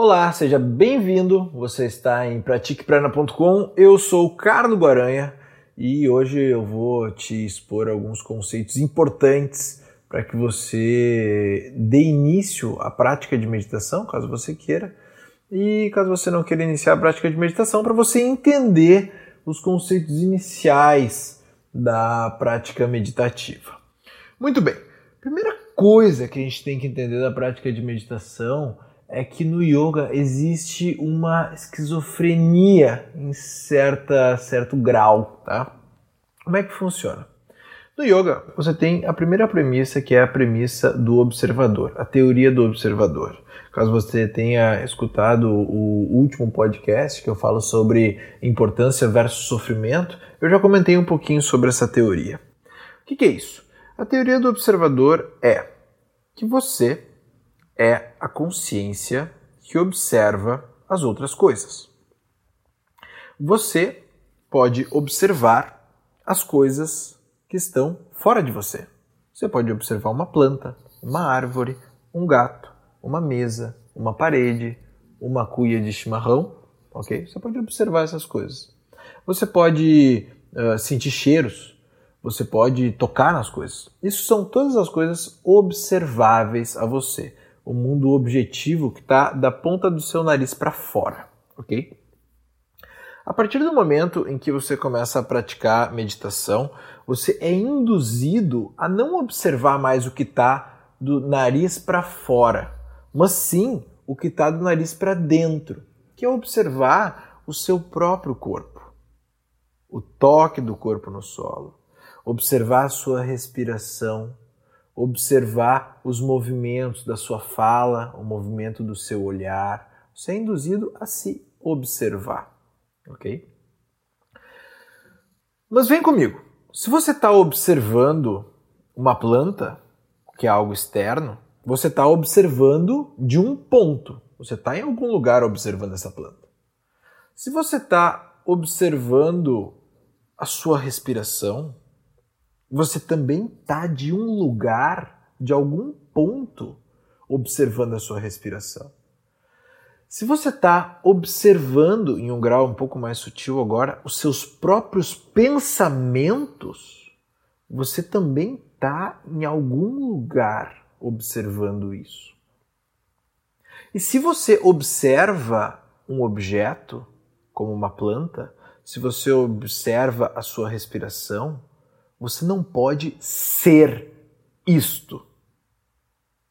Olá, seja bem-vindo. Você está em pratiqueprana.com. Eu sou o Carlos Guaranha e hoje eu vou te expor alguns conceitos importantes para que você dê início à prática de meditação, caso você queira, e caso você não queira iniciar a prática de meditação, para você entender os conceitos iniciais da prática meditativa. Muito bem. Primeira coisa que a gente tem que entender da prática de meditação é que no yoga existe uma esquizofrenia em certa, certo grau, tá? Como é que funciona? No yoga, você tem a primeira premissa, que é a premissa do observador, a teoria do observador. Caso você tenha escutado o último podcast que eu falo sobre importância versus sofrimento, eu já comentei um pouquinho sobre essa teoria. O que, que é isso? A teoria do observador é que você é a consciência que observa as outras coisas. Você pode observar as coisas que estão fora de você. Você pode observar uma planta, uma árvore, um gato, uma mesa, uma parede, uma cuia de chimarrão, ok? Você pode observar essas coisas. Você pode uh, sentir cheiros, você pode tocar nas coisas. Isso são todas as coisas observáveis a você o mundo objetivo que está da ponta do seu nariz para fora, ok? A partir do momento em que você começa a praticar meditação, você é induzido a não observar mais o que está do nariz para fora, mas sim o que está do nariz para dentro, que é observar o seu próprio corpo, o toque do corpo no solo, observar a sua respiração, observar os movimentos da sua fala, o movimento do seu olhar. Você é induzido a se observar, ok? Mas vem comigo. Se você está observando uma planta, que é algo externo, você está observando de um ponto. Você está em algum lugar observando essa planta. Se você está observando a sua respiração, você também está de um lugar, de algum ponto, observando a sua respiração. Se você está observando em um grau um pouco mais sutil agora os seus próprios pensamentos, você também está em algum lugar observando isso. E se você observa um objeto, como uma planta, se você observa a sua respiração, você não pode ser isto.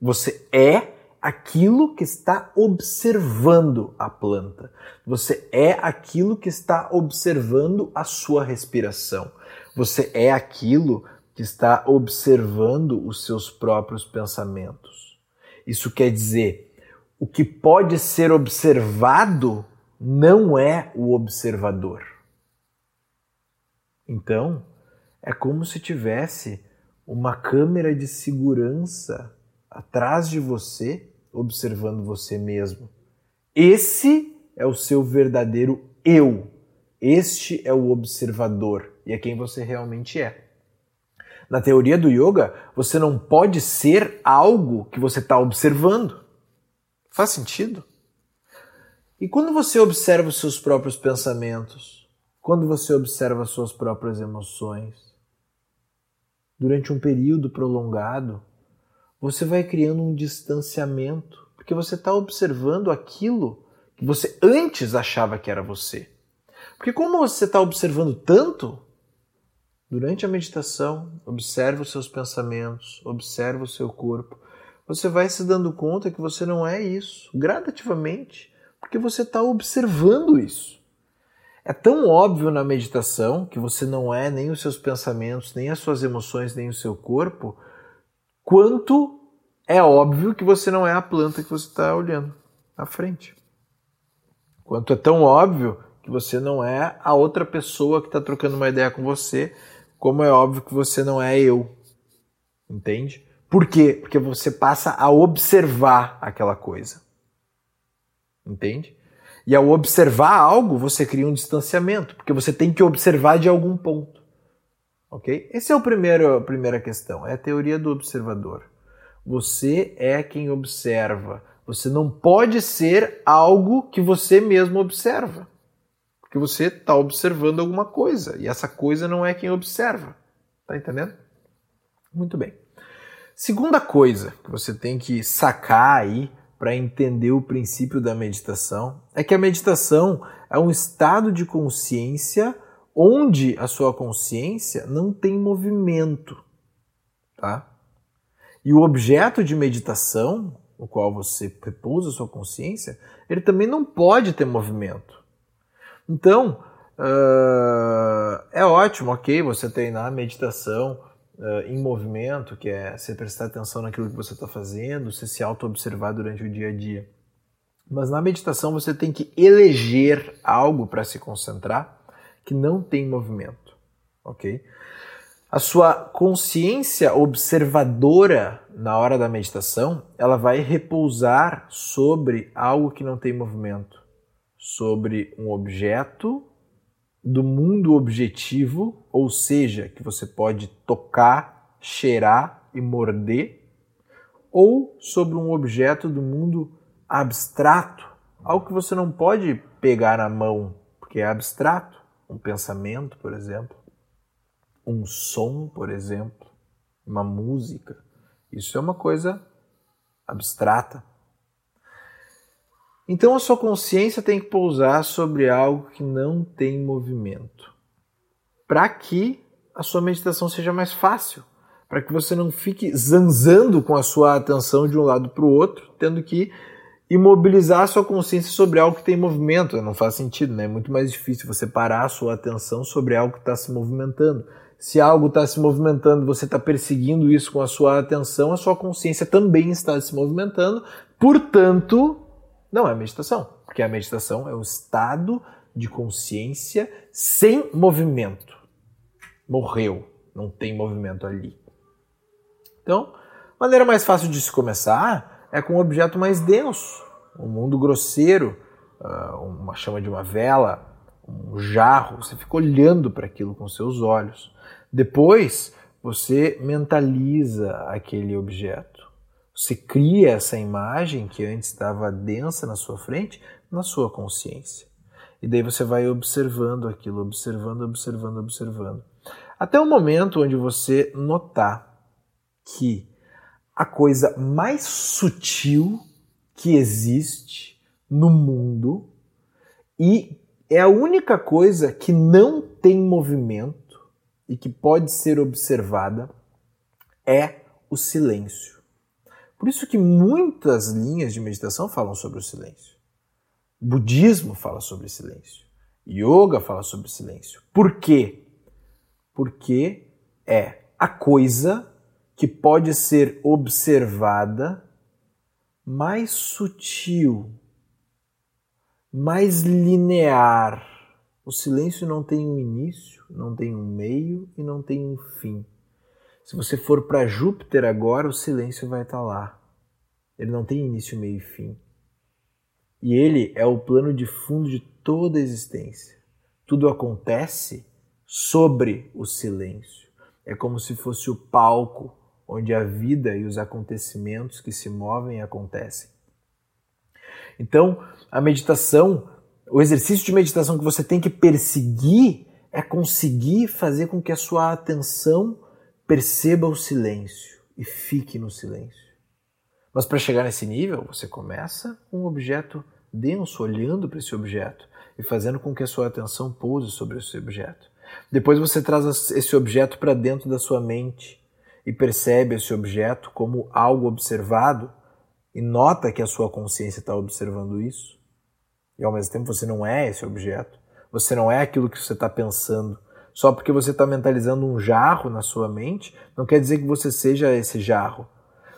Você é aquilo que está observando a planta. Você é aquilo que está observando a sua respiração. Você é aquilo que está observando os seus próprios pensamentos. Isso quer dizer, o que pode ser observado não é o observador. Então, é como se tivesse uma câmera de segurança atrás de você, observando você mesmo. Esse é o seu verdadeiro eu. Este é o observador e é quem você realmente é. Na teoria do yoga, você não pode ser algo que você está observando. Faz sentido? E quando você observa os seus próprios pensamentos, quando você observa as suas próprias emoções, durante um período prolongado, você vai criando um distanciamento, porque você está observando aquilo que você antes achava que era você. Porque como você está observando tanto, durante a meditação, observa os seus pensamentos, observa o seu corpo, você vai se dando conta que você não é isso, gradativamente, porque você está observando isso. É tão óbvio na meditação que você não é nem os seus pensamentos, nem as suas emoções, nem o seu corpo, quanto é óbvio que você não é a planta que você está olhando à frente. Quanto é tão óbvio que você não é a outra pessoa que está trocando uma ideia com você, como é óbvio que você não é eu. Entende? Por quê? Porque você passa a observar aquela coisa. Entende? E ao observar algo, você cria um distanciamento, porque você tem que observar de algum ponto. Ok? Essa é o primeiro, a primeira questão, é a teoria do observador. Você é quem observa, Você não pode ser algo que você mesmo observa. Porque você está observando alguma coisa e essa coisa não é quem observa. Tá entendendo? Muito bem. Segunda coisa que você tem que sacar aí para entender o princípio da meditação é que a meditação é um estado de consciência onde a sua consciência não tem movimento, tá? E o objeto de meditação, no qual você repousa a sua consciência, ele também não pode ter movimento. Então, uh, é ótimo, ok, você treinar a meditação uh, em movimento, que é você prestar atenção naquilo que você está fazendo, você se auto-observar durante o dia a dia. Mas na meditação você tem que eleger algo para se concentrar que não tem movimento, ok? A sua consciência observadora na hora da meditação, ela vai repousar sobre algo que não tem movimento, sobre um objeto do mundo objetivo, ou seja, que você pode tocar, cheirar e morder, ou sobre um objeto do mundo abstrato, algo que você não pode pegar na mão, porque é abstrato, um pensamento, por exemplo, um som, por exemplo, uma música. Isso é uma coisa abstrata. Então a sua consciência tem que pousar sobre algo que não tem movimento, para que a sua meditação seja mais fácil, para que você não fique zanzando com a sua atenção de um lado para o outro, tendo que imobilizar a sua consciência sobre algo que tem movimento. Não faz sentido, né? É muito mais difícil você parar a sua atenção sobre algo que está se movimentando. Se algo está se movimentando, você está perseguindo isso com a sua atenção, a sua consciência também está se movimentando. Portanto, não é meditação, porque a meditação é um estado de consciência sem movimento. Morreu, não tem movimento ali. Então, maneira mais fácil de se começar é com um objeto mais denso, um mundo grosseiro, ah, uma chama de uma vela, um jarro. Você fica olhando para aquilo com seus olhos. Depois, você mentaliza aquele objeto. Você cria essa imagem que antes estava densa na sua frente, na sua consciência. E daí você vai observando aquilo, observando, observando, observando. Até o momento onde você notar que a coisa mais sutil que existe no mundo e é a única coisa que não tem movimento e que pode ser observada é o silêncio. Por isso que muitas linhas de meditação falam sobre o silêncio. O budismo fala sobre silêncio. Yoga fala sobre silêncio. Por quê? Porque é a coisa que pode ser observada mais sutil, mais linear. O silêncio não tem um início, não tem um meio e não tem um fim. Se você for para Júpiter agora, o silêncio vai estar tá lá. Ele não tem início, meio e fim. E ele é o plano de fundo de toda a existência. Tudo acontece sobre o silêncio. É como se fosse o palco onde a vida e os acontecimentos que se movem acontecem. Então, a meditação, o exercício de meditação que você tem que perseguir é conseguir fazer com que a sua atenção perceba o silêncio e fique no silêncio. Mas para chegar nesse nível, você começa com um objeto denso, olhando para esse objeto e fazendo com que a sua atenção pouse sobre esse objeto. Depois você traz esse objeto para dentro da sua mente e percebe esse objeto como algo observado e nota que a sua consciência está observando isso. E ao mesmo tempo você não é esse objeto, você não é aquilo que você está pensando, só porque você está mentalizando um jarro na sua mente, não quer dizer que você seja esse jarro.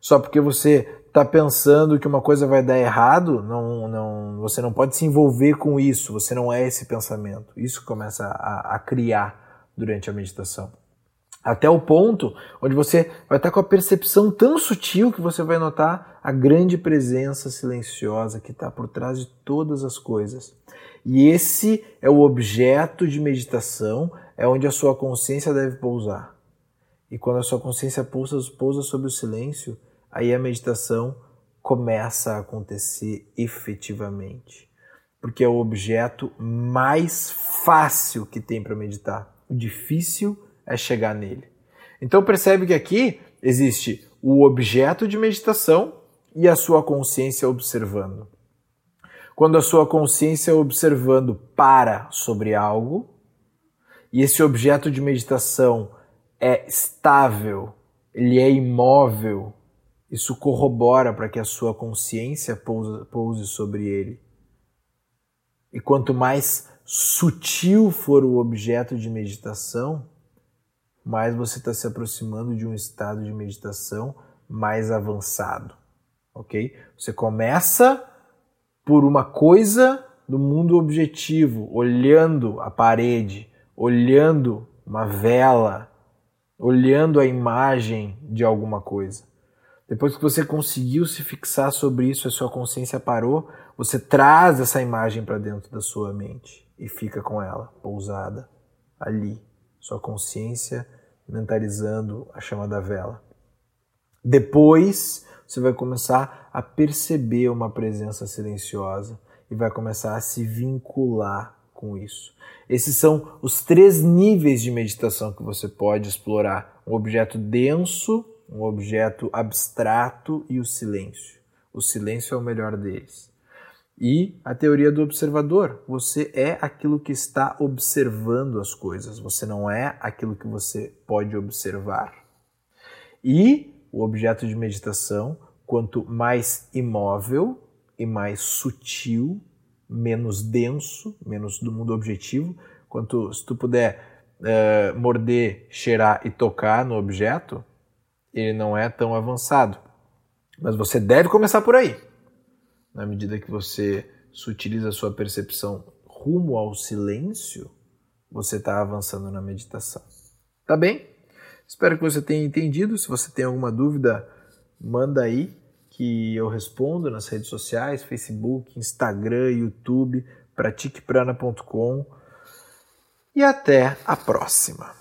Só porque você está pensando que uma coisa vai dar errado, não, não, você não pode se envolver com isso, você não é esse pensamento. Isso começa a, a criar durante a meditação. Até o ponto onde você vai estar com a percepção tão sutil que você vai notar a grande presença silenciosa que está por trás de todas as coisas. E esse é o objeto de meditação, é onde a sua consciência deve pousar. E quando a sua consciência pousa, pousa sobre o silêncio, aí a meditação começa a acontecer efetivamente. Porque é o objeto mais fácil que tem para meditar. O difícil é chegar nele. Então percebe que aqui existe o objeto de meditação e a sua consciência observando. Quando a sua consciência observando para sobre algo, e esse objeto de meditação é estável, ele é imóvel, isso corrobora para que a sua consciência pouse, sobre ele. E quanto mais sutil for o objeto de meditação, mais você está se aproximando de um estado de meditação mais avançado, ok? Você começa por uma coisa do mundo objetivo, olhando a parede, olhando uma vela, olhando a imagem de alguma coisa. Depois que você conseguiu se fixar sobre isso, a sua consciência parou, você traz essa imagem para dentro da sua mente e fica com ela pousada ali, sua consciência mentalizando a chama da vela. Depois você vai começar a perceber uma presença silenciosa e vai começar a se vincular com isso. Esses são os três níveis de meditação que você pode explorar: um objeto denso, um objeto abstrato e o silêncio. O silêncio é o melhor deles. E a teoria do observador. Você é aquilo que está observando as coisas, você não é aquilo que você pode observar. E o objeto de meditação, quanto mais imóvel e mais sutil, menos denso, menos do mundo objetivo. Quanto se tu puder uh, morder, cheirar e tocar no objeto, ele não é tão avançado. Mas você deve começar por aí. Na medida que você sutiliza a sua percepção rumo ao silêncio, você está avançando na meditação. Tá bem? Espero que você tenha entendido. Se você tem alguma dúvida, manda aí que eu respondo nas redes sociais, Facebook, Instagram, YouTube, pratiqueprana.com. E até a próxima.